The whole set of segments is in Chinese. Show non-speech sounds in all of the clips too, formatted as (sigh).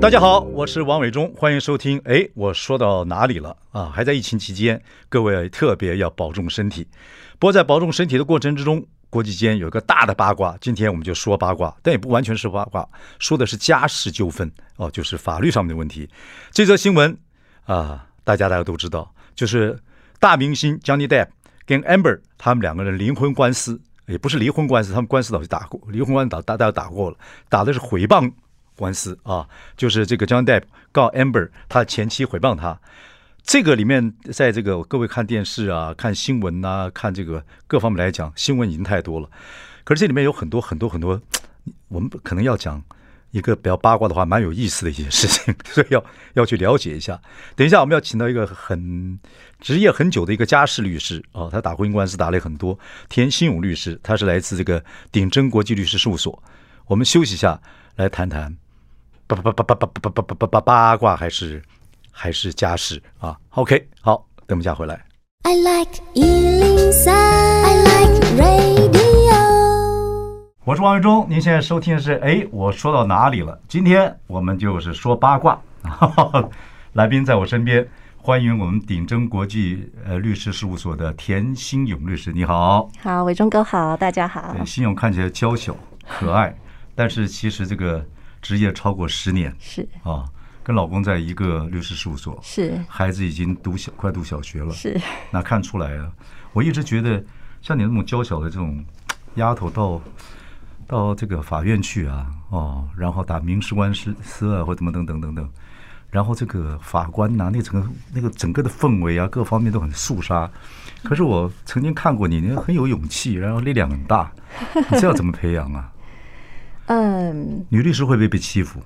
大家好，我是王伟忠，欢迎收听。哎，我说到哪里了啊？还在疫情期间，各位特别要保重身体。不过在保重身体的过程之中，国际间有一个大的八卦，今天我们就说八卦，但也不完全是八卦，说的是家事纠纷哦，就是法律上面的问题。这则新闻啊，大家大家都知道，就是大明星 Johnny Depp 跟 Amber 他们两个人离婚官司，也不是离婚官司，他们官司早就打过，离婚官司打大家打过了，打的是诽谤。官司啊，就是这个 John Depp 告 Amber，他前妻诽谤他。这个里面，在这个各位看电视啊、看新闻啊、看这个各方面来讲，新闻已经太多了。可是这里面有很多很多很多，我们可能要讲一个比较八卦的话，蛮有意思的一些事情，(laughs) 所以要要去了解一下。等一下，我们要请到一个很职业很久的一个家事律师啊，他打婚姻官司打了很多。田新勇律师，他是来自这个鼎真国际律师事务所。我们休息一下，来谈谈。八八八八八八八八八八八八卦还是还是家事啊？OK，好，等一下回来。I like 103, I like radio。我是王伟忠，您现在收听的是哎，我说到哪里了？今天我们就是说八卦。来宾在我身边，欢迎我们鼎真国际呃律师事务所的田新勇律师，你好。好，伟忠哥好，大家好。新勇看起来娇小可爱，但是其实这个。职业超过十年。是。啊，跟老公在一个律师事务所。是，孩子已经读小快读小学了。是，那看出来啊，我一直觉得像你那么娇小的这种 (tsk) 丫头到到这个法院去啊哦，然后打民事官司啊或怎么等等等等，然后这个法官呐、啊，那整个那个整个的氛围啊，各方面都很肃杀。可是我曾经看过你，你很有勇气，然后力量很大，你这要怎么培养啊？嗯，女律师会不会被欺负？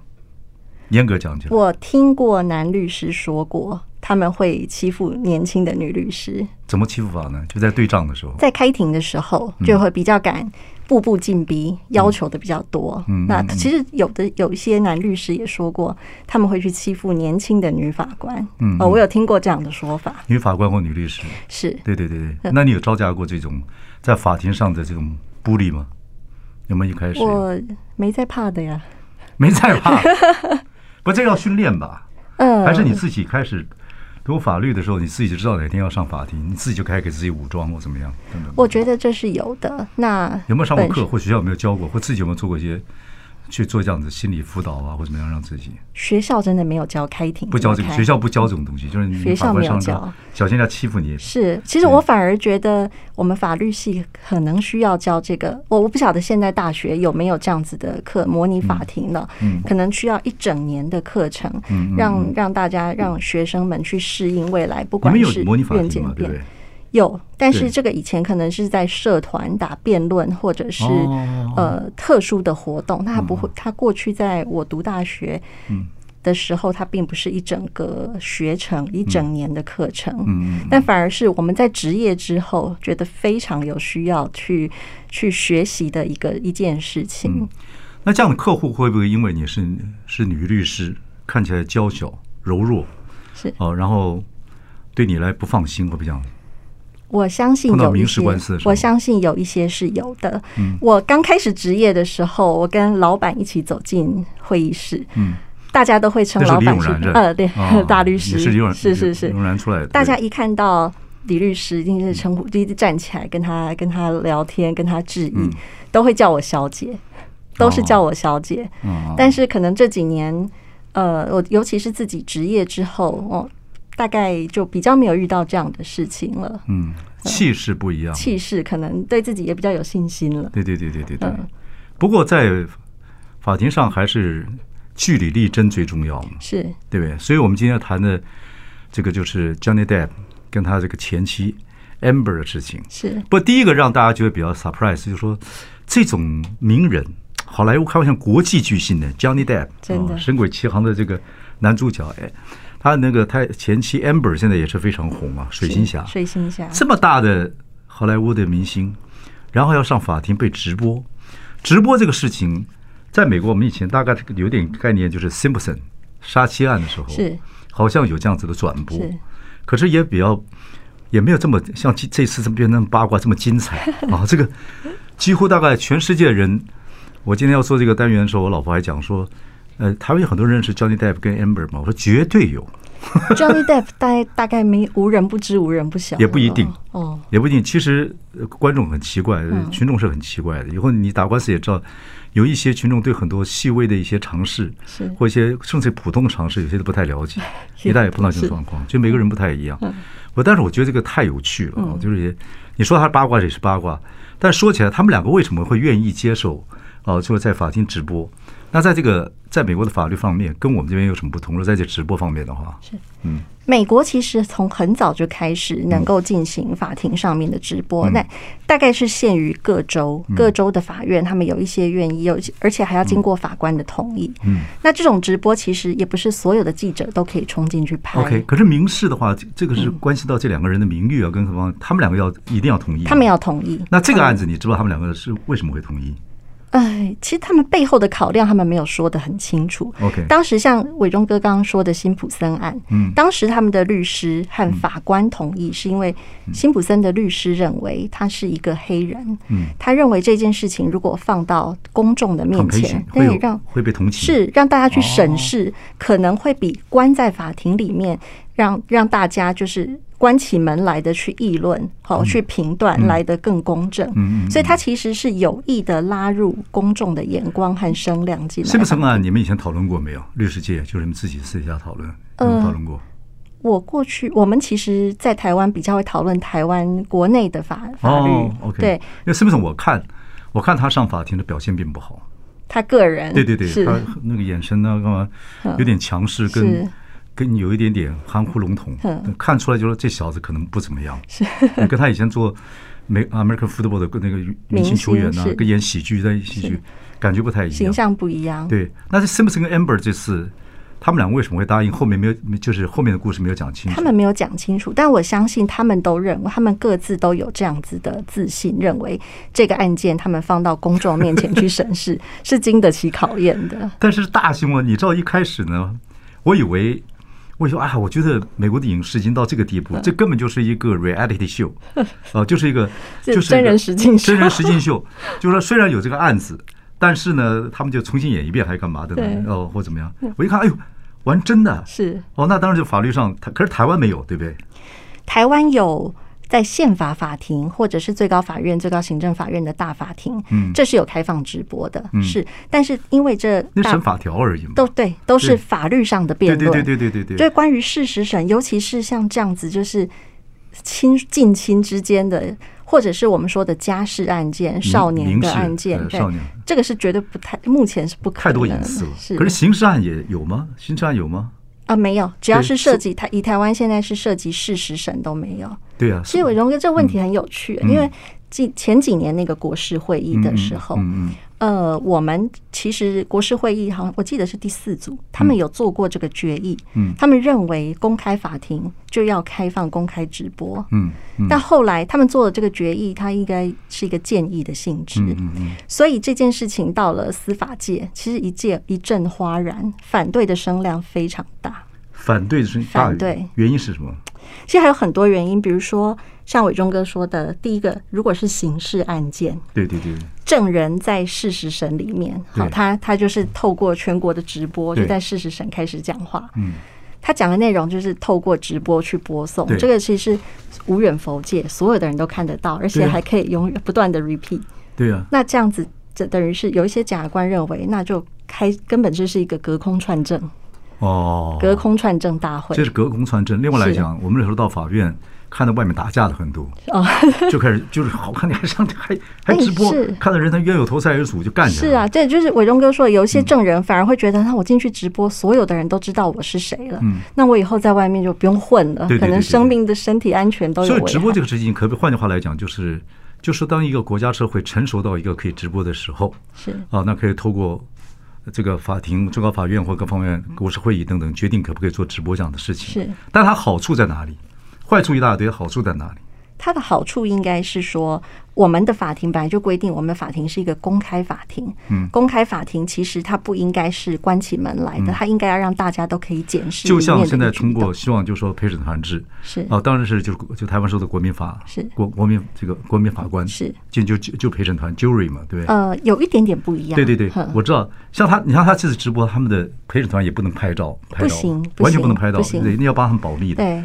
严格讲起来，我听过男律师说过，他们会欺负年轻的女律师。怎么欺负法呢？就在对账的时候，在开庭的时候，就会比较敢步步进逼，要求的比较多。嗯，那其实有的有一些男律师也说过，他们会去欺负年轻的女法官。嗯，我有听过这样的说法。女法官或女律师是？对对对对。那你有招架过这种在法庭上的这种 bully 力吗？有没有一开始？我没在怕的呀，没在怕，(laughs) 不，这要训练吧？嗯，还是你自己开始读法律的时候，你自己就知道哪天要上法庭，你自己就开始给自己武装或怎么样？等等。我觉得这是有的。那有没有上过课，或学校有没有教过，或自己有没有做过一些？去做这样子心理辅导啊，或怎么样让自己？学校真的没有教开庭，不教这个，学校不教这种东西，就是学校没有教，小心人家欺负你。是，其实我反而觉得我们法律系可能需要教这个。我我不晓得现在大学有没有这样子的课，模拟法庭了，可能需要一整年的课程，让让大家让学生们去适应未来，不管是模拟法庭嘛，对不对？有，但是这个以前可能是在社团打辩论，或者是呃特殊的活动，他不会。他过去在我读大学的时候，他并不是一整个学程、一整年的课程，但反而是我们在职业之后，觉得非常有需要去去学习的一个一件事情。那这样的客户会不会因为你是是女律师，看起来娇小柔弱，是哦，然后对你来不放心，会不会这样？我相信有一些，我相信有一些是有的。我刚开始职业的时候，我跟老板一起走进会议室，嗯大家都会称老板是呃，对，(laughs) 大律师，是是是，出来的。大家一看到李律师，一定是称呼，一直站起来跟他跟他聊天，跟他致意，都会叫我小姐，都是叫我小姐。但是可能这几年，呃，我尤其是自己职业之后，哦。大概就比较没有遇到这样的事情了。嗯，气势不一样，气势可能对自己也比较有信心了。对对对对对对。不过在法庭上还是据理力争最重要嘛，是对不对？所以我们今天要谈的这个就是 Johnny Depp 跟他这个前妻 Amber 的事情。是。不第一个让大家觉得比较 surprise 就是说，这种名人，好莱坞开玩笑国际巨星的 Johnny Depp，真的，神鬼奇航的这个。男主角哎，他那个他前妻 Amber 现在也是非常红啊，水星侠，水星侠。这么大的好莱坞的明星，然后要上法庭被直播，直播这个事情，在美国我们以前大概有点概念，就是 Simpson 杀妻案的时候是。好像有这样子的转播，可是也比较也没有这么像这次这么变那么八卦这么精彩。(laughs) 啊，这个几乎大概全世界人。我今天要做这个单元的时候，我老婆还讲说，呃，台湾有很多人认识 Johnny Depp 跟 Amber 吗，我说绝对有。(laughs) Johnny Depp 大大概没无人不知，无人不晓。也不一定哦，也不一定。其实观众很奇怪，群众是很奇怪的。以后你打官司也知道，有一些群众对很多细微的一些常识，是或一些甚至普通的常识，有些都不太了解。(laughs) 一旦也碰到这种状况，就每个人不太一样。我但是我觉得这个太有趣了，就是也你说他八卦也是八卦，但说起来，他们两个为什么会愿意接受？啊，就是在法庭直播。那在这个在美国的法律方面，跟我们这边有什么不同？在这直播方面的话，是嗯，美国其实从很早就开始能够进行法庭上面的直播，那、嗯、大概是限于各州，各州的法院他们有一些愿意，有而且还要经过法官的同意。嗯，那这种直播其实也不是所有的记者都可以冲进去拍。OK，可是民事的话，这个是关系到这两个人的名誉啊，跟什么？他们两个要一定要同意，他们要同意。那这个案子，你知道他们两个是为什么会同意？哎，其实他们背后的考量，他们没有说的很清楚。OK，当时像伟忠哥刚刚说的辛普森案，嗯，当时他们的律师和法官同意，是因为辛普森的律师认为他是一个黑人，嗯，他认为这件事情如果放到公众的面前，对，让会被同情，是让大家去审视，可能会比关在法庭里面，让让大家就是。关起门来的去议论，好去评断来的更公正。嗯，所以他其实是有意的拉入公众的眼光和声量进来。是不是啊？你们以前讨论过没有？律师界就是你们自己私底下讨论，有没有讨论过？我过去我们其实，在台湾比较会讨论台湾国内的法法律。OK，对，因为是不是？我看我看他上法庭的表现并不好。他个人对对对，他那个眼神呢，干嘛有点强势跟。跟你有一点点含糊笼统，看出来就说这小子可能不怎么样。是，跟他以前做美 American Football 的那个明星球员呢，跟演喜剧在喜剧，感觉不太一样，形象不一样。对，那这 Simpson 跟 Amber 这次，他们两个为什么会答应？后面没有，就是后面的故事没有讲清楚。他们没有讲清楚，但我相信他们都认为，他们各自都有这样子的自信，认为这个案件他们放到公众面前去审视 (laughs) 是经得起考验的。但是大新闻，你知道一开始呢，我以为。我说啊，我觉得美国的影视已经到这个地步，这根本就是一个 reality show，啊，(laughs) 就是一个就是真人实境真人实境秀。就是说，虽然有这个案子，但是呢，他们就重新演一遍，还是干嘛的呢？哦，或怎么样？我一看，哎呦，玩真的，是哦，那当然就法律上，可是台湾没有，对不对？台湾有。在宪法法庭或者是最高法院、最高行政法院的大法庭，嗯，这是有开放直播的，是。但是因为这那审法条而已嘛，都对，都是法律上的辩论，对对对对对对。就是关于事实审，尤其是像这样子，就是亲近亲之间的，或者是我们说的家事案件、少年的案件，对，这个是绝对不太，目前是不可能。太多隐私了。是。可是刑事案也有吗？刑事案有吗？啊，没有，只要是涉及台，以台湾现在是涉及事实审都没有。对啊，所以伟忠哥这个问题很有趣，因为几前几年那个国事会议的时候，呃，我们其实国事会议好像我记得是第四组，他们有做过这个决议，嗯。他们认为公开法庭就要开放公开直播，嗯，但后来他们做的这个决议，它应该是一个建议的性质，所以这件事情到了司法界，其实一届一阵哗然，反对的声量非常大，反对的声大，反对。原因是什么？其实还有很多原因，比如说像伟忠哥说的，第一个，如果是刑事案件，对对对，证人在事实审里面，好，他他就是透过全国的直播，就在事实审开始讲话，嗯，他讲的内容就是透过直播去播送，这个其实无远弗届，所有的人都看得到，而且还可以永远不断的 repeat，对啊，那这样子，这等于是有一些检察官认为，那就开根本就是一个隔空串证。哦，隔空串证大会，这是隔空串证。另外来讲，我们那时候到法院看到外面打架的很多，哦，(laughs) 就开始就是好看，你还上还还直播，看到人他冤有头债有主就干起来。是啊，这就是伟忠哥说，有一些证人反而会觉得，那我进去直播，所有的人都知道我是谁了，嗯，那我以后在外面就不用混了，可能生命的身体安全都有。所以直播这个事情，可不换句话来讲，就是就是当一个国家社会成熟到一个可以直播的时候，是啊，那可以透过。这个法庭、最高法院或各方面国事会议等等决定可不可以做直播这样的事情。是，但它好处在哪里？坏处一大堆，好处在哪里？它的好处应该是说，我们的法庭本来就规定，我们的法庭是一个公开法庭。嗯，公开法庭其实它不应该是关起门来的，它应该要让大家都可以检视。就像现在通过，希望就说陪审团制是啊，当然是就就台湾说的国民法是国国民这个国民法官是就就就陪审团 jury 嘛，对不对？呃，有一点点不一样。对对对，我知道。像他，你看他这次直播，他们的陪审团也不能拍照，拍照完全不能拍照，对，你要帮他们保密的。对，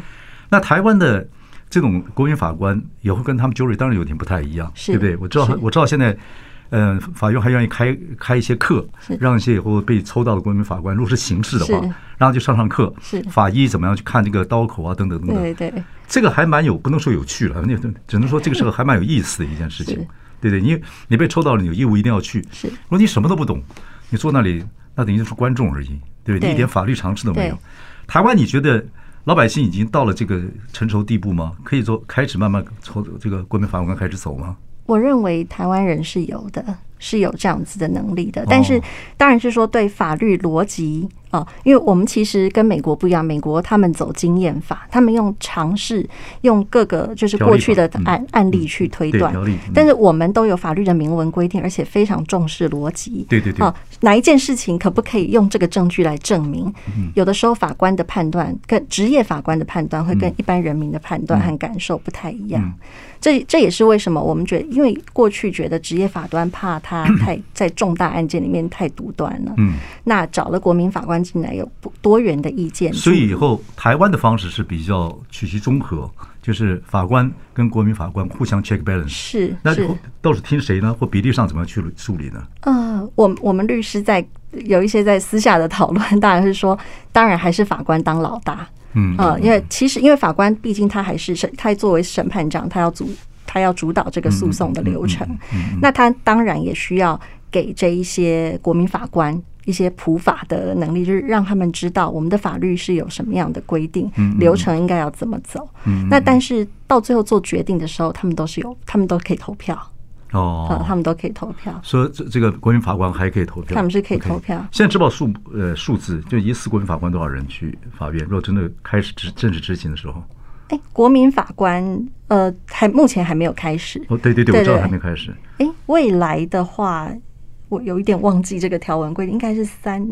那台湾的。这种国民法官也会跟他们 jury 当然有点不太一样，对不对？我知道，我知道现在，嗯，法院还愿意开开一些课，让一些以后被抽到的国民法官，如果是刑事的话，然后就上上课，法医怎么样去看这个刀口啊，等等等等。对对，这个还蛮有，不能说有趣了，那只能说这个是个还蛮有意思的一件事情，对对？你你被抽到了，你有义务一定要去。是，如果你什么都不懂，你坐那里，那等于就是观众而已，对不对？你一点法律常识都没有。台湾，你觉得？老百姓已经到了这个成熟地步吗？可以说开始慢慢从这个国民法官开始走吗？我认为台湾人是有的，是有这样子的能力的。但是，当然是说对法律逻辑。哦，因为我们其实跟美国不一样，美国他们走经验法，他们用尝试用各个就是过去的案案例去推断。但是我们都有法律的明文规定，而且非常重视逻辑。对对对。哦，哪一件事情可不可以用这个证据来证明？有的时候法官的判断跟职业法官的判断会跟一般人民的判断和感受不太一样。这这也是为什么我们觉得，因为过去觉得职业法官怕他太在重大案件里面太独断了。嗯。那找了国民法官。进来有不多元的意见，所以以后台湾的方式是比较取其中和，就是法官跟国民法官互相 check balance。是，那都是听谁呢？或比例上怎么样去处理呢？呃，我我们律师在有一些在私下的讨论，(laughs) 当然是说，当然还是法官当老大。嗯，呃，因为其实因为法官毕竟他还是审，他作为审判长，他要主他要主导这个诉讼的流程，那他当然也需要给这一些国民法官。一些普法的能力，就是让他们知道我们的法律是有什么样的规定，流程应该要怎么走。那但是到最后做决定的时候，他们都是有，他们都可以投票。哦，他们都可以投票。说这这个国民法官还可以投票，他们是可以投票。现在只报数呃数字，就一次国民法官多少人去法院？如果真的开始执正式执行的时候，哎，国民法官呃还目前还没有开始。哦，对对对，我知道还没开始。哎，未来的话。我有一点忘记这个条文规定，应该是三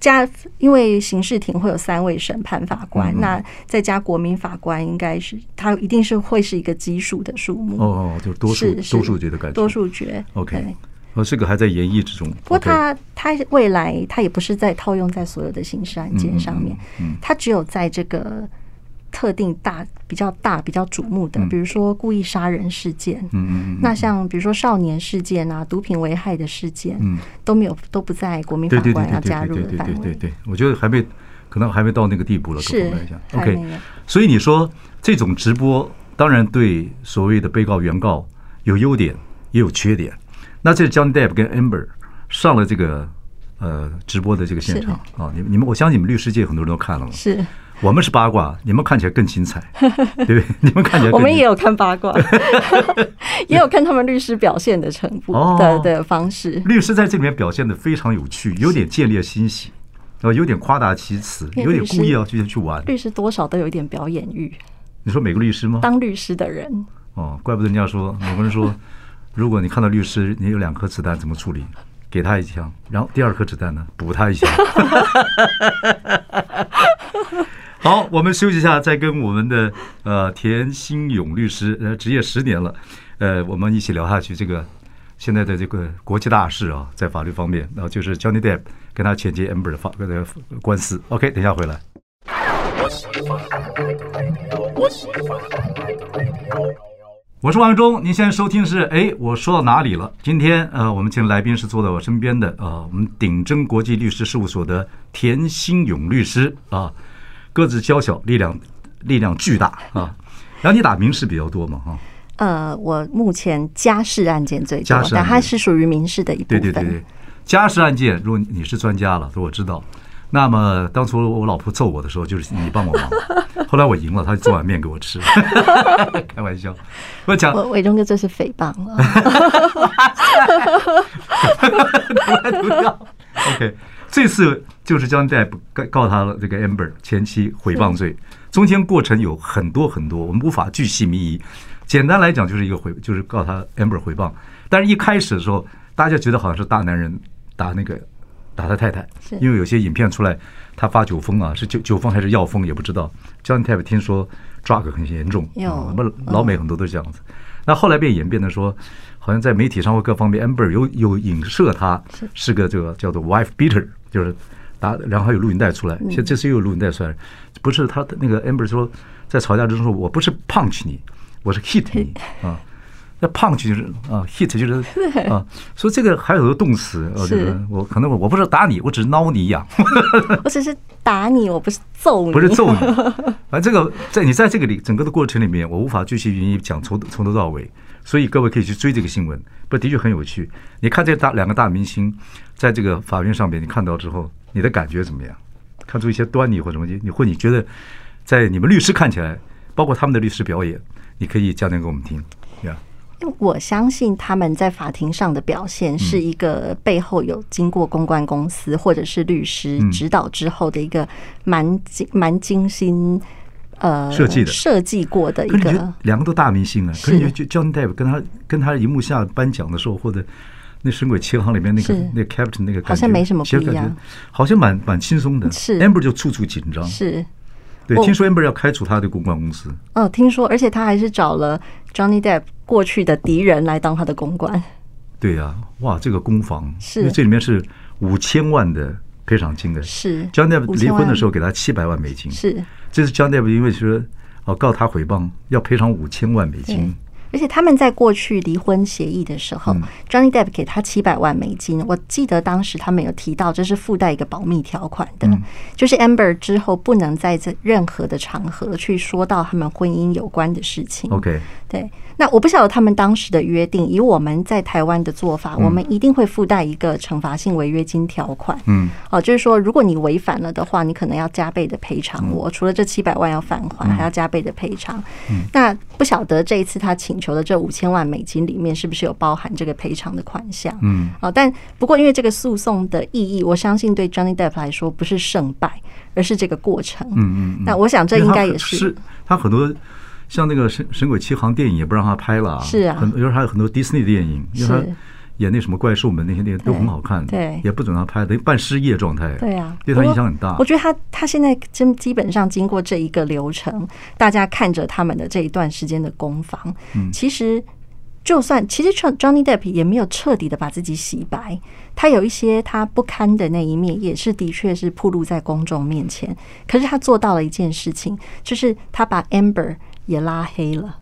加，因为刑事庭会有三位审判法官，嗯、那再加国民法官，应该是他一定是会是一个基数的数目。哦哦，就多数多数决的感觉。多数决。OK，哦，这个还在研议之中。不过他他未来他也不是在套用在所有的刑事案件上面，嗯，他只有在这个。特定大比较大比较瞩目的，比如说故意杀人事件，嗯嗯，那像比如说少年事件啊，毒品危害的事件，嗯，都没有都不在国民法官要加入的范围。对对对，我觉得还没可能还没到那个地步了。是，OK。所以你说这种直播，当然对所谓的被告原告有优点也有缺点。那这 Johnny Depp 跟 Amber 上了这个呃直播的这个现场啊，你你们我相信你们律师界很多人都看了嘛。是。我们是八卦，你们看起来更精彩，(laughs) 对不对？你们看起来，我们也有看八卦，(laughs) 也有看他们律师表现的程度的的方式。律师在这里面表现的非常有趣，有点见猎欣喜，呃，有点夸大其词，有点故意要去去玩。律师多少都有一点表演欲。你说每个律师吗？当律师的人哦，怪不得人家说，美国人说，如果你看到律师，你有两颗子弹，怎么处理？给他一枪，然后第二颗子弹呢，补他一枪。(laughs) 好，我们休息一下，再跟我们的呃田新勇律师，呃，执业十年了，呃，我们一起聊下去。这个现在的这个国际大事啊，在法律方面，然后就是 Johnny Depp 跟他前妻 Amber 的法的官司。OK，等一下回来。我是王忠，您现在收听是哎，我说到哪里了？今天呃，我们请来宾是坐在我身边的啊，我们鼎真国际律师事务所的田新勇律师啊。个子娇小，力量力量巨大啊！然后你打民事比较多嘛？哈，呃，我目前家事案件最多，但它是属于民事的一部分。对对对对，家事案件，如果你是专家了，说我知道。那么当初我老婆揍我的时候，就是你帮我忙。(laughs) 后来我赢了，他就做碗面给我吃。(laughs) 开玩笑，我讲，伟忠哥这是诽谤了。(laughs) OK，这次就是 Johnny Depp 告告他了这个 Amber 前妻诽谤罪，中间过程有很多很多，我们无法巨细靡遗。简单来讲，就是一个诽，就是告他 Amber 诽谤。但是一开始的时候，大家觉得好像是大男人打那个打他太太，因为有些影片出来，他发酒疯啊，是酒酒疯还是药疯也不知道。Johnny Depp 听说 drug 很严重，我们老美很多都是这样子。那后来变演变的说。好像在媒体上或各方面，Amber 有有影射他是个这个叫做 wife beater，就是打，然后还有录音带出来。现在这次又有录音带出来，不是他的那个 Amber 说在吵架之中说，我不是 punch 你，我是 hit 你 (laughs) 啊。那 punch 就是啊，hit 就是 (laughs) 啊。所以这个还有很多动词啊，就是我可能我我不是打你，我只是挠你一样。(laughs) 我只是打你，我不是揍你，不是揍你。反正这个在你在这个里整个的过程里面，我无法继续云讲从从头到尾。所以各位可以去追这个新闻，不，的确很有趣。你看这大两个大明星在这个法院上面，你看到之后，你的感觉怎么样？看出一些端倪或什么？你或你觉得，在你们律师看起来，包括他们的律师表演，你可以讲讲给我们听，呀？因为我相信他们在法庭上的表现是一个背后有经过公关公司或者是律师指导之后的一个蛮精蛮精心。呃，设计的设计过的一个，两个都大明星啊。可是就 Johnny Depp 跟他跟他荧幕下颁奖的时候，或者那《神鬼奇航》里面那个那 Captain 那个，好像没什么不一样，好像蛮蛮轻松的。是 Amber 就处处紧张。是，对，听说 Amber 要开除他的公关公司。哦，听说，而且他还是找了 Johnny Depp 过去的敌人来当他的公关。对呀，哇，这个攻防，因为这里面是五千万的赔偿金的。是 Johnny Depp 离婚的时候给他七百万美金。是。这是 Johnny Depp 因为说哦告他诽谤要赔偿五千万美金，而且他们在过去离婚协议的时候，Johnny Depp 给他七百万美金。我记得当时他们有提到这是附带一个保密条款的，就是 Amber 之后不能在这任何的场合去说到他们婚姻有关的事情。OK，对。那我不晓得他们当时的约定，以我们在台湾的做法，我们一定会附带一个惩罚性违约金条款。嗯，哦，就是说，如果你违反了的话，你可能要加倍的赔偿我。除了这七百万要返还，还要加倍的赔偿。嗯，那不晓得这一次他请求的这五千万美金里面是不是有包含这个赔偿的款项？嗯，哦，但不过因为这个诉讼的意义，我相信对 Johnny Depp 来说不是胜败，而是这个过程。嗯嗯，那我想这应该也是他很多。像那个神神鬼奇航电影也不让他拍了，是啊，很，有时候还有很多迪士尼的电影，因为他演那什么怪兽们那些电影都很好看，对，也不准他拍，等于半失业状态，对啊，对他影响很大。我觉得他他现在真基本上经过这一个流程，大家看着他们的这一段时间的攻防，嗯。其实就算其实 Johnny Depp 也没有彻底的把自己洗白，他有一些他不堪的那一面，也是的确是暴露在公众面前。可是他做到了一件事情，就是他把 Amber 也拉黑了，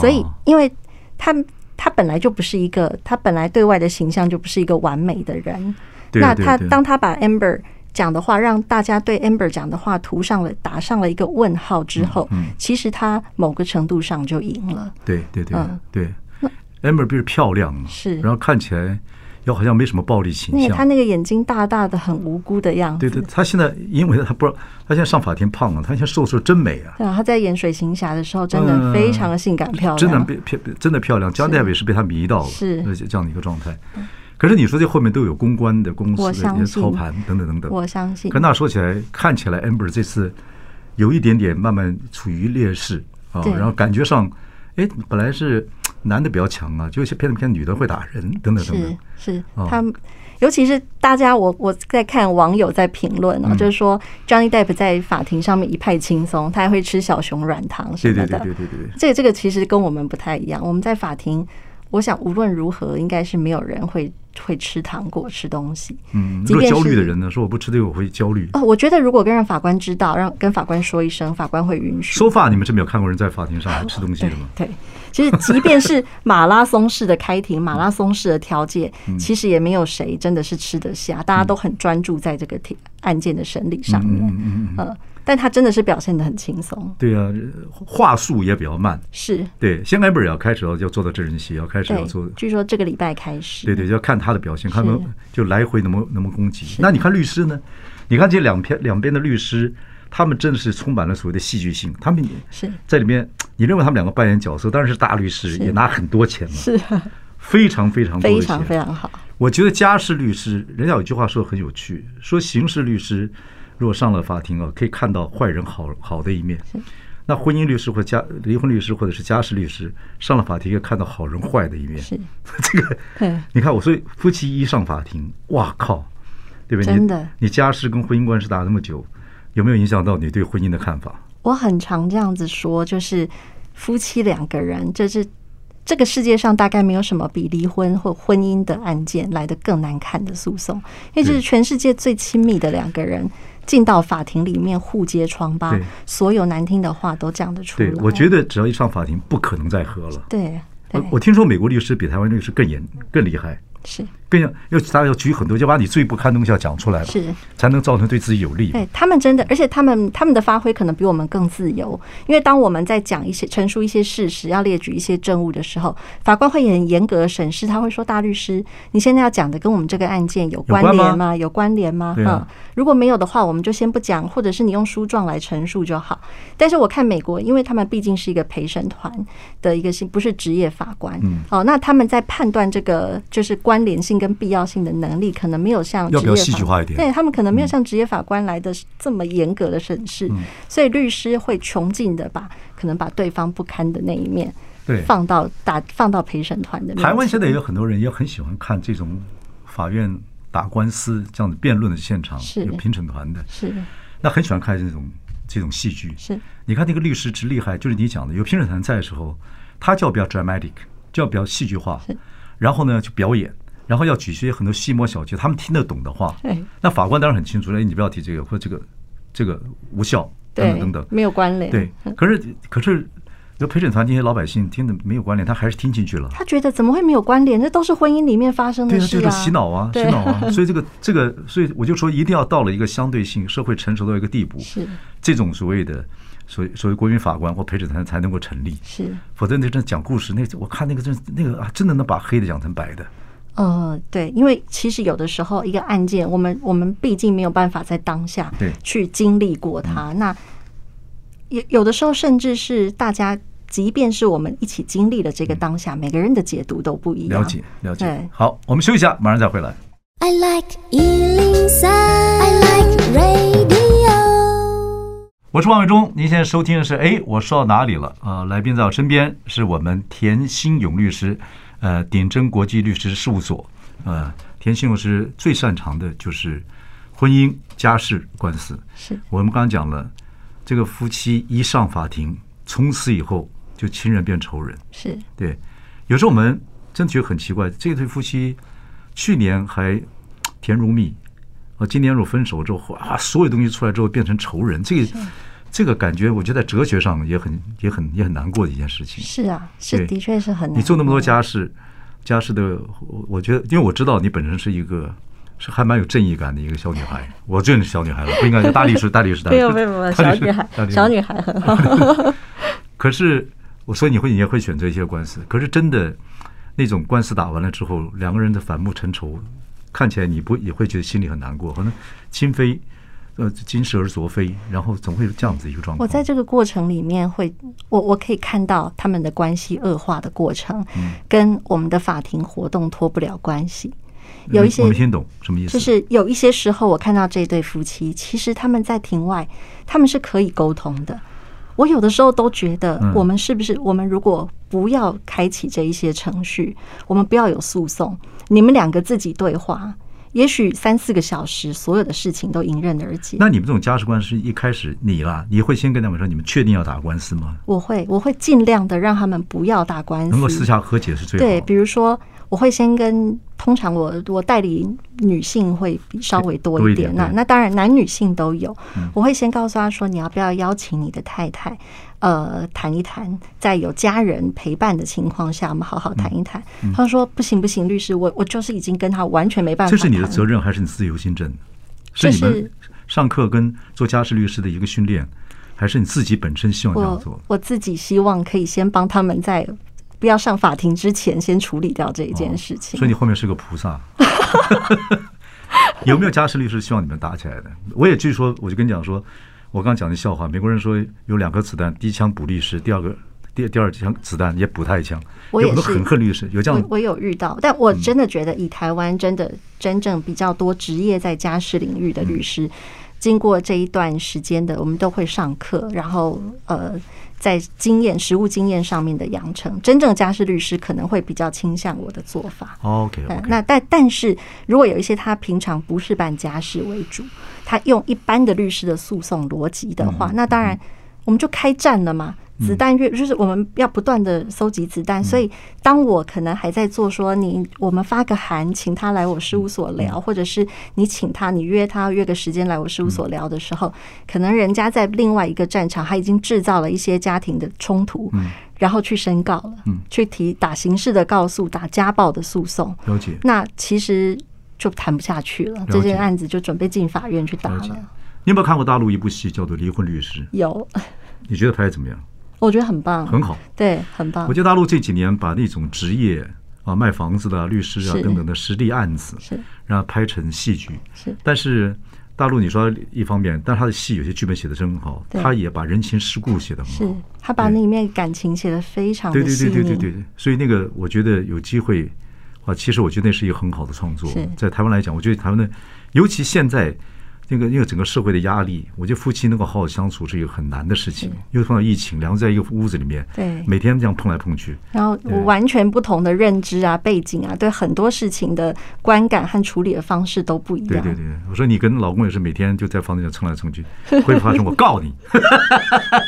所以，因为他他本来就不是一个，他本来对外的形象就不是一个完美的人。那他当他把 Amber 讲的话，让大家对 Amber 讲的话涂上了打上了一个问号之后，其实他某个程度上就赢了。对对对，对，Amber 不是漂亮嘛，是，然后看起来。又好像没什么暴力倾向，他那个眼睛大大的，很无辜的样子。对对，他现在因为他不知道，他现在上法庭胖了，他现在瘦瘦真美啊。对啊，他在演水行侠的时候，真的非常的性感漂亮，真的漂真的漂亮。江黛也是被他迷到了，是这样的一个状态。可是你说这后面都有公关的公司的操盘等等等等，我相信。可那说起来，看起来 Amber 这次有一点点慢慢处于劣势啊，然后感觉上，哎，本来是。男的比较强啊，就一些偏偏女的会打人等等等等。是是，他尤其是大家，我我在看网友在评论啊，就是说 Johnny Depp 在法庭上面一派轻松，他还会吃小熊软糖什么的。对对对对对。这个这个其实跟我们不太一样。我们在法庭，我想无论如何，应该是没有人会会吃糖果吃东西。嗯，如果焦虑的人呢，说我不吃这个我会焦虑。哦，我觉得如果跟让法官知道，让跟法官说一声，法官会允许。说法你们是没有看过人在法庭上吃东西的吗？对。其实，即便是马拉松式的开庭，马拉松式的调解，其实也没有谁真的是吃得下。大家都很专注在这个案件的审理上面。嗯，但他真的是表现得很轻松。对啊，话术也比较慢。是。对，现在 Amber 要开始要要做到真人戏，要开始要做。据说这个礼拜开始。对对，要看他的表现，看能就来回能不能不能攻击。那你看律师呢？你看这两边两边的律师。他们真的是充满了所谓的戏剧性，他们是在里面。你认为他们两个扮演角色，当然是大律师，也拿很多钱嘛，是，啊非常非常非常非常好。我觉得家事律师，人家有句话说很有趣，说刑事律师如果上了法庭啊，可以看到坏人好好的一面。那婚姻律师或家离婚律师或者是家事律师上了法庭，可以看到好人坏的一面。是 (laughs) 这个，你看我所以夫妻一上法庭，哇靠，对不对？真的，你家事跟婚姻官司打那么久，有没有影响到你对婚姻的看法？我很常这样子说，就是夫妻两个人，就是这个世界上大概没有什么比离婚或婚姻的案件来得更难看的诉讼，因为这是全世界最亲密的两个人。进到法庭里面互揭疮疤，所有难听的话都讲得出来。对，我觉得只要一上法庭，不可能再喝了。对，我我听说美国律师比台湾律师更严、更厉害。是，更要要大家要举很多，就把你最不堪的东西要讲出来，是才能造成对自己有利。对他们真的，而且他们他们的发挥可能比我们更自由，因为当我们在讲一些陈述一些事实，要列举一些证物的时候，法官会很严格的审视，他会说：“大律师，你现在要讲的跟我们这个案件有关联吗？有关联吗？哈，如果没有的话，我们就先不讲，或者是你用书状来陈述就好。”但是我看美国，因为他们毕竟是一个陪审团的一个性，不是职业法官，嗯哦，那他们在判断这个就是。关联性跟必要性的能力可能没有像要不要戏剧化一点？对他们可能没有像职业法官来的这么严格的审视，所以律师会穷尽的把可能把对方不堪的那一面对放到打放到陪审团的。台湾现在也有很多人也很喜欢看这种法院打官司这样子辩论的现场，有评审团的，是那很喜欢看这种这种戏剧。是你看那个律师之厉害，就是你讲的有评审团在的时候，他就要比较 dramatic，就要比较戏剧化，然后呢就表演。然后要举些很多细末小节，他们听得懂的话，那法官当然很清楚了。你不要提这个，或者这个这个无效等等等等，没有关联。对，可是可是，就陪审团这些老百姓听的没有关联，他还是听进去了。他觉得怎么会没有关联？这都是婚姻里面发生的事啊！对啊，就是洗脑啊，洗脑啊！(laughs) 所以这个这个，所以我就说，一定要到了一个相对性社会成熟到一个地步，是这种所谓的所所谓国民法官或陪审团才能够成立。是，否则那阵讲故事，那我看那个真那个啊，真的能把黑的讲成白的。呃，对，因为其实有的时候一个案件，我们我们毕竟没有办法在当下去经历过它。那有有的时候，甚至是大家，即便是我们一起经历了这个当下，每个人的解读都不一样。了解，了解。好，我们休息一下，马上再回来。I like 103, I like radio。我是王伟忠，您现在收听的是哎，我说到哪里了啊？呃，来宾在我身边是我们田心勇律师。呃，鼎真国际律师事务所，呃，田心律师最擅长的就是婚姻家事官司。是我们刚刚讲了，这个夫妻一上法庭，从此以后就亲人变仇人。是对，有时候我们真的觉得很奇怪，这对夫妻去年还甜如蜜，啊，今年如果分手之后，啊，所有东西出来之后变成仇人，这个。这个感觉，我觉得在哲学上也很、也很、也很难过的一件事情。是啊，是的确是很难。你做那么多家事，家事的，我觉得，因为我知道你本身是一个是还蛮有正义感的一个小女孩。(laughs) 我认识小女孩了，不应该叫大力士，大力士，(laughs) 大力士。没有没有没有，小女孩，(laughs) 小女孩很好。可是，我说你会，你也会选择一些官司。可是真的，那种官司打完了之后，两个人的反目成仇，看起来你不也会觉得心里很难过？可能亲非。呃，金蛇而昨非，然后总会有这样子一个状况。我在这个过程里面会，我我可以看到他们的关系恶化的过程，跟我们的法庭活动脱不了关系。有一些我没听懂什么意思，就是有一些时候我看到这对夫妻，其实他们在庭外，他们是可以沟通的。我有的时候都觉得，我们是不是我们如果不要开启这一些程序，我们不要有诉讼，你们两个自己对话。也许三四个小时，所有的事情都迎刃而解。那你们这种家事官司一开始你啦，你会先跟他们说，你们确定要打官司吗？我会，我会尽量的让他们不要打官司，能够私下和解是最好。对，比如说，我会先跟。通常我我代理女性会比稍微多一点，那那当然男女性都有。我会先告诉他说，你要不要邀请你的太太，呃，谈一谈，在有家人陪伴的情况下，我们好好谈一谈。他说不行不行，律师，我我就是已经跟他完全没办法。这是你的责任还是你自由心证？是你们上课跟做家事律师的一个训练，还是你自己本身希望这样做？我我自己希望可以先帮他们在。不要上法庭之前，先处理掉这一件事情。所以你后面是个菩萨。(laughs) 有没有家事律师希望你们打起来的？我也据说，我就跟你讲说，我刚讲的笑话，美国人说有两颗子弹，第一枪补律师，第二个第第二枪子弹也补他一枪。我也是很恨律师，有这样我，我有遇到，但我真的觉得以台湾真的真正比较多职业在家事领域的律师，嗯、经过这一段时间的，我们都会上课，然后呃，在经验实务经验上面的养成，真正家事律师可能会比较倾向我的做法。OK，, okay. 那但但是如果有一些他平常不是办家事为主，他用一般的律师的诉讼逻辑的话，嗯、那当然我们就开战了嘛。子弹越就是我们要不断的搜集子弹，所以当我可能还在做说你我们发个函请他来我事务所聊，或者是你请他你约他约个时间来我事务所聊的时候，可能人家在另外一个战场他已经制造了一些家庭的冲突，然后去申告了，去提打刑事的告诉，打家暴的诉讼，了解。那其实就谈不下去了，这件案子就准备进法院去打了。你有没有看过大陆一部戏叫做《离婚律师》？有。你觉得拍的怎么样？我觉得很棒，很好，对，很棒。我觉得大陆这几年把那种职业啊，卖房子的律师啊等等的实例案子，是让它拍成戏剧。是，但是大陆你说一方面，但他的戏有些剧本写的真好，他也把人情世故写的很好。是，他把那里面感情写的非常的细腻。对对对对对对，所以那个我觉得有机会啊，其实我觉得那是一个很好的创作。在台湾来讲，我觉得台湾的，尤其现在。那个，因为整个社会的压力，我觉得夫妻能够好好相处是一个很难的事情。又碰到疫情，两个在一个屋子里面，对，每天这样碰来碰去，然后完全不同的认知啊、背景啊，对很多事情的观感和处理的方式都不一样。对对对，我说你跟老公也是每天就在房子里蹭来蹭去，会发生我告你，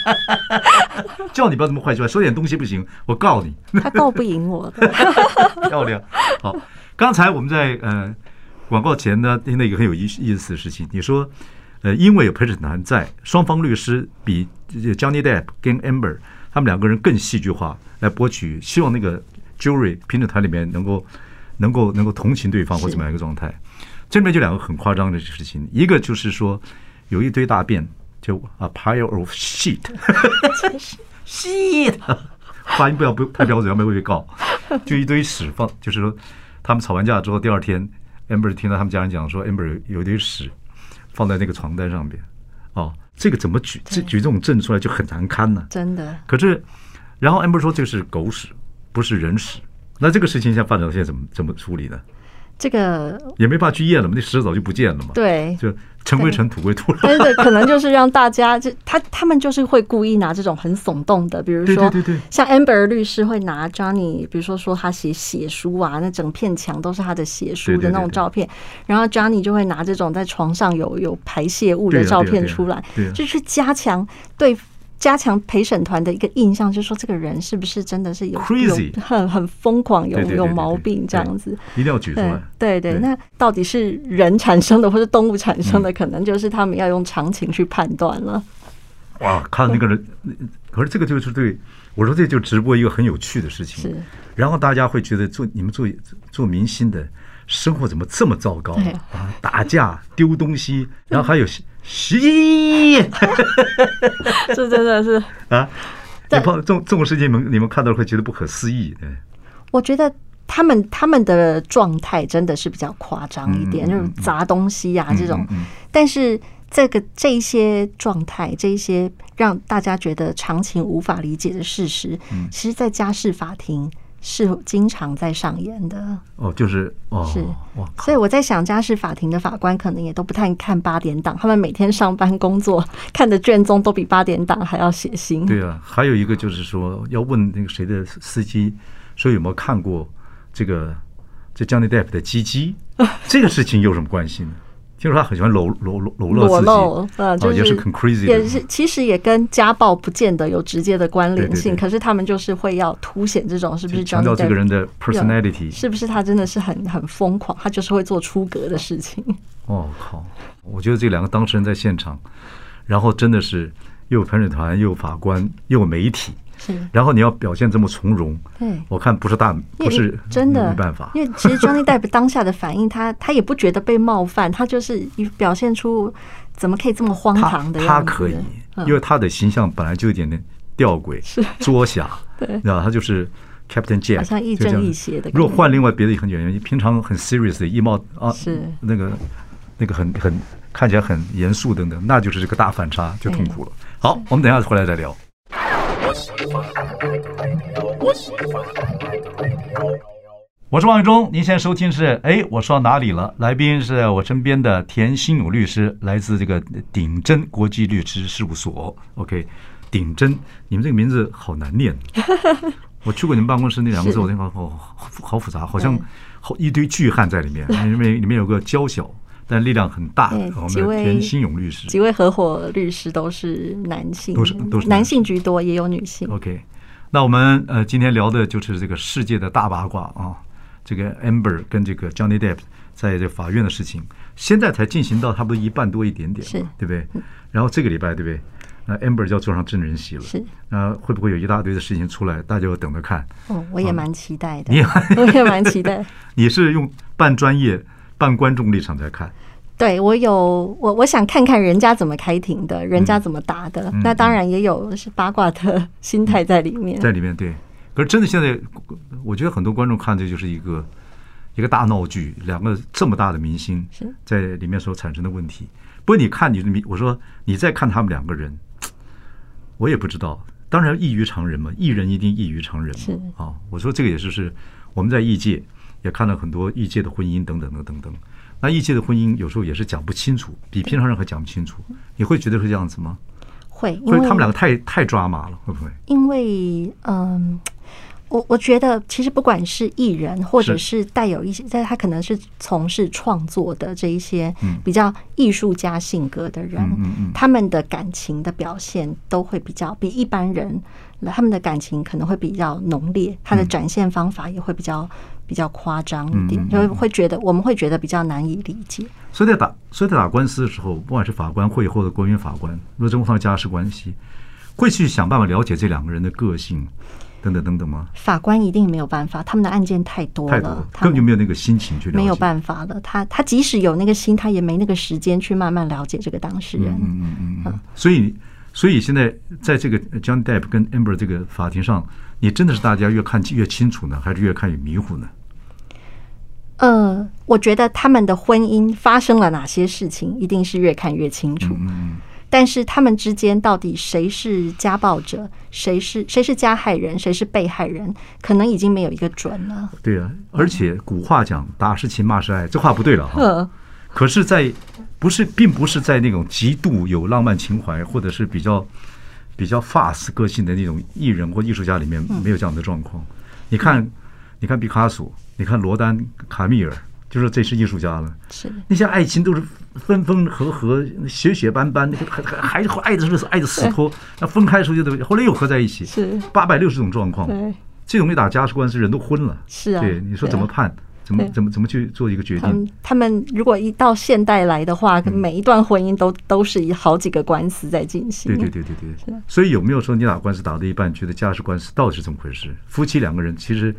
(laughs) 叫你不要这么坏话，说点东西不行，我告你。他告不赢我的，(laughs) 漂亮。好，刚才我们在呃。广告前呢，听到一个很有意意思的事情。你说，呃，因为有陪审团在，双方律师比 Johnny Depp 跟 Amber 他们两个人更戏剧化来博取，希望那个 jury 评审团里面能够能够能够同情对方或怎么样一个状态。这里面就两个很夸张的事情，一个就是说有一堆大便，就 a pile of shit，真 (laughs) 是 shit，(laughs) 发音不要不太标准，要不然会被告。就一堆屎放，就是说他们吵完架之后，第二天。Amber 听到他们家人讲说，Amber 有一堆屎放在那个床单上边，哦，这个怎么举这举这种证出来就很难堪呢？真的。可是，然后 Amber 说这是狗屎，不是人屎。那这个事情现在发展到现在怎么怎么处理呢？这个也没办法去验了嘛，那屎早就不见了嘛。对，就尘归尘，土归土了。对对，可能就是让大家，就他他们就是会故意拿这种很耸动的，比如说，对对对，像 Amber 律师会拿 Johnny，比如说说他写血书啊，那整片墙都是他的血书的那种照片，然后 Johnny 就会拿这种在床上有有排泄物的照片出来，就去加强对。加强陪审团的一个印象，就是说这个人是不是真的是有 crazy (laughs) 很很疯狂，有有毛病这样子，一定要举出来。对对，那到底是人产生的，(laughs) 或是动物产生的，可能就是他们要用常情去判断了。哇，看那个人，可是这个就是对我说，这就直播一个很有趣的事情。是，然后大家会觉得做你们做做明星的生活怎么这么糟糕啊？打架、丢东西，(laughs) 然后还有。嘻，(laughs) 这真的是啊！你碰这种这种事情，你们你们看到会觉得不可思议。对，我觉得他们他们的状态真的是比较夸张一点，就是砸东西呀这种。但是这个这一些状态，这一些让大家觉得常情无法理解的事实，其实，在家事法庭。是经常在上演的哦，就是哦，是，所以我在想，家事法庭的法官可能也都不太看八点档，他们每天上班工作看的卷宗都比八点档还要血腥。对啊，还有一个就是说，要问那个谁的司机，说有没有看过这个这 Johnny Depp 的鸡鸡，这个事情有什么关系呢？就是他很喜欢裸裸裸裸露自己，啊，就是很 crazy，也是其实也跟家暴不见得有直接的关联性，可是他们就是会要凸显这种是不是强调这个人的 personality，是不是他真的是很很疯狂，他就是会做出格的事情。哦靠！我觉得这两个当事人在现场，然后真的是又有陪审团，又有法官，又有媒体。然后你要表现这么从容，对，我看不是大，不是真的没办法。因为其实 Johnny Depp 当下的反应，他他也不觉得被冒犯，他就是表现出怎么可以这么荒唐的样子。他可以，因为他的形象本来就有点点吊诡、作假，(laughs) 对，然后他就是 Captain Jack，好像亦正亦邪的。如果换另外别的很演员，平常很 serious 的一帽啊，是那个那个很很看起来很严肃等等，那就是这个大反差，就痛苦了。好，我们等一下回来再聊。我是王宇忠，您现在收听是哎，我说到哪里了？来宾是我身边的田心勇律师，来自这个鼎真国际律师事务所。OK，鼎真，你们这个名字好难念。(laughs) 我去过你们办公室那两个字，我听好好好复杂，好像好一堆巨汉在里面。里面里面有个娇小但力量很大的我们的田新勇律师，几位合伙律师都是男性，都是都是男性居多，也有女性。OK，那我们呃今天聊的就是这个世界的大八卦啊。这个 Amber 跟这个 Johnny Depp 在这法院的事情，现在才进行到差不多一半多一点点，对不对？然后这个礼拜，对不对？那 Amber 就要坐上证人席了，是。那会不会有一大堆的事情出来？大家就等着看。哦，我也蛮期待的。你也，(laughs) 我也蛮期待。(laughs) 你是用半专业、半观众立场在看？对，我有我我想看看人家怎么开庭的，人家怎么答的。那当然也有是八卦的心态在里面，在里面对。可是真的，现在我觉得很多观众看这就是一个一个大闹剧，两个这么大的明星在里面所产生的问题。不过你看你的，我说你再看他们两个人，我也不知道。当然异于常人嘛，艺人一定异于常人嘛。啊，我说这个也是是我们在艺界也看了很多异界的婚姻等等等等等。那异界的婚姻有时候也是讲不清楚，比平常人还讲不清楚。你会觉得是这样子吗？会，因为他们两个太太抓马了，会不会？因为嗯。我我觉得，其实不管是艺人，或者是带有一些，在他可能是从事创作的这一些比较艺术家性格的人，他们的感情的表现都会比较比一般人，他们的感情可能会比较浓烈，他的展现方法也会比较比较夸张一点，就会觉得我们会觉得比较难以理解。所以在打所以在打官司的时候，不管是法官会或者国民法官，如果这种上家事关系，会去想办法了解这两个人的个性。等等等等吗？法官一定没有办法，他们的案件太多了，太多了，根本就没有那个心情去了解。没有办法了，他他即使有那个心，他也没那个时间去慢慢了解这个当事人。嗯嗯嗯嗯。所以，所以现在在这个 Johnny Depp 跟 Amber 这个法庭上，你真的是大家越看越清楚呢，还是越看越迷糊呢？呃，我觉得他们的婚姻发生了哪些事情，一定是越看越清楚。嗯嗯。但是他们之间到底谁是家暴者，谁是谁是加害人，谁是被害人，可能已经没有一个准了。对啊，而且古话讲“打是情，骂是爱”，这话不对了哈。可是，在不是，并不是在那种极度有浪漫情怀，或者是比较比较 fast 个性的那种艺人或艺术家里面，没有这样的状况。你看，你看毕卡索，你看罗丹、卡米尔。就是这是艺术家了，是那些爱情都是分分合合、血血斑斑，那个还还还爱的是爱的死拖，那分开的时候就得后来又合在一起，是八百六十种状况，对，这种一打家事官司人都昏了，是啊，对，你说怎么判？怎么怎么怎么去做一个决定？他们如果一到现代来的话，每一段婚姻都都是以好几个官司在进行，对对对对对，所以有没有说你打官司打到一半，觉得家事官司到底是怎么回事？夫妻两个人其实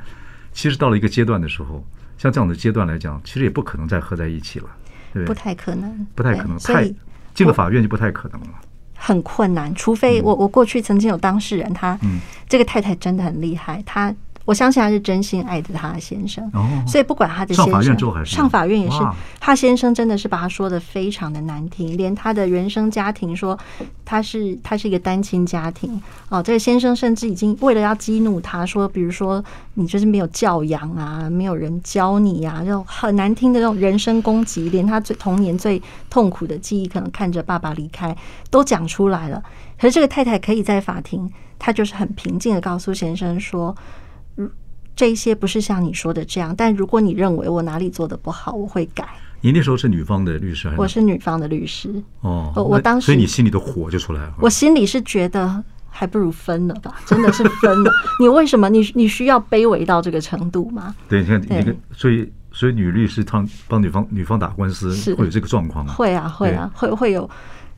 其实到了一个阶段的时候。像这样的阶段来讲，其实也不可能再合在一起了，对不对？不太可能，不太可能，太进了法院就不太可能了。很困难，除非我我过去曾经有当事人，他这个太太真的很厉害，他。我相信他是真心爱着他的先生，所以不管他的先生上法院之后还是上法院也是，他先生真的是把他说的非常的难听，连他的原生家庭说他是他是一个单亲家庭哦，这个先生甚至已经为了要激怒他说，比如说你就是没有教养啊，没有人教你啊，这种很难听的这种人身攻击，连他最童年最痛苦的记忆，可能看着爸爸离开都讲出来了。可是这个太太可以在法庭，她就是很平静的告诉先生说。这一些不是像你说的这样，但如果你认为我哪里做的不好，我会改。你那时候是女方的律师还是？我是女方的律师。哦，我当时，所以你心里的火就出来了。我心里是觉得还不如分了吧，(laughs) 真的是分了。你为什么你你需要卑微到这个程度吗？对，你看你个，所以所以女律师她帮女方女方打官司会有这个状况吗？会啊，会啊，会会有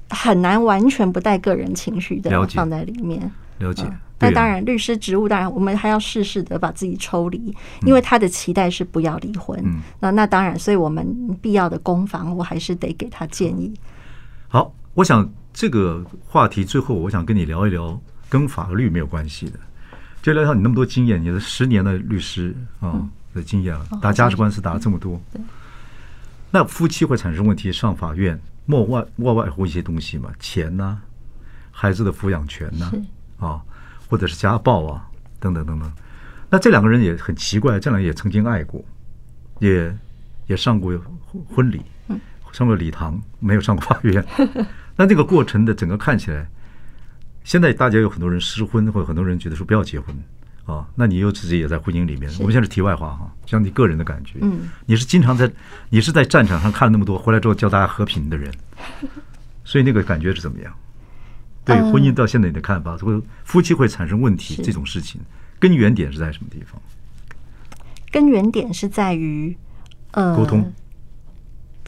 很难完全不带个人情绪的放在里面。了解。那当然，律师职务当然，我们还要适时的把自己抽离，因为他的期待是不要离婚。那那当然，所以我们必要的攻防，我还是得给他建议。好，我想这个话题最后，我想跟你聊一聊跟法律没有关系的，就聊聊你那么多经验，你的十年的律师啊的经验了，打家事官司打了这么多，那夫妻会产生问题，上法院莫外莫外乎一些东西嘛，钱呐，孩子的抚养权呐，啊。或者是家暴啊，等等等等。那这两个人也很奇怪，这两个人也曾经爱过，也也上过婚礼，上过礼堂，没有上过法院。(laughs) 那这个过程的整个看起来，现在大家有很多人失婚，或者很多人觉得说不要结婚啊。那你又自己也在婚姻里面，我们现在是题外话哈，讲你个人的感觉，嗯，你是经常在，你是在战场上看了那么多，回来之后教大家和平的人，(laughs) 所以那个感觉是怎么样？对婚姻到现在你的看法，会夫妻会产生问题这种事情，根源点是在什么地方？根源点是在于呃沟通，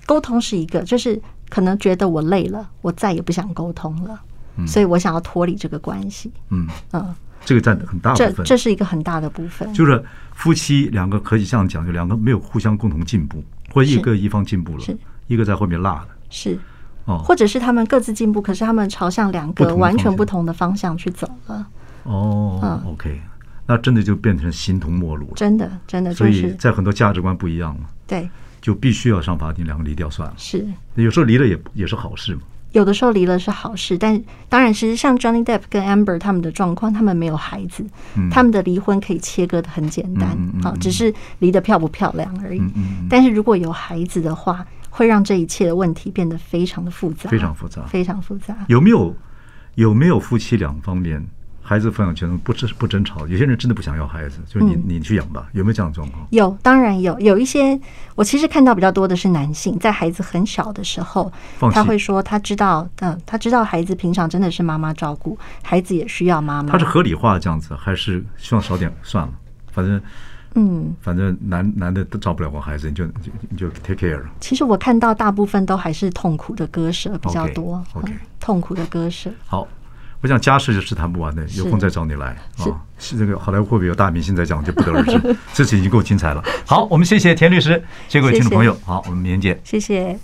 沟通是一个，就是。可能觉得我累了，我再也不想沟通了，所以我想要脱离这个关系。嗯嗯，这个占很大部分，这这是一个很大的部分。就是夫妻两个可以这样讲，就两个没有互相共同进步，或一个一方进步了，一个在后面落了，是哦，或者是他们各自进步，可是他们朝向两个完全不同的方向去走了。哦，OK，那真的就变成形同陌路了，真的真的，所以在很多价值观不一样了。对。就必须要上法庭，两个离掉算了。是，有时候离了也也是好事嘛。有的时候离了是好事，但当然，其实像 Johnny Depp 跟 Amber 他们的状况，他们没有孩子，嗯、他们的离婚可以切割的很简单，啊、嗯嗯，只是离得漂不漂亮而已。但是如果有孩子的话，会让这一切的问题变得非常的复杂，非常复杂，非常复杂。有没有有没有夫妻两方面？孩子抚养权不争不争吵，有些人真的不想要孩子，就是你、嗯、你去养吧，有没有这样的状况？有，当然有。有一些我其实看到比较多的是男性，在孩子很小的时候，他会说他知道，嗯，他知道孩子平常真的是妈妈照顾，孩子也需要妈妈。他是合理化这样子，还是希望少点算了？反正，嗯，反正男男的都照不了我孩子，你就你就 take care 了。其实我看到大部分都还是痛苦的割舍比较多痛苦的割舍。好。我想家事就是谈不完的，有空再找你来啊。是这个好莱坞会不会有大明星在讲，就不得而知。这次已经够精彩了。好，我们谢谢田律师，谢谢各位听众朋友。好，我们明天见。谢谢。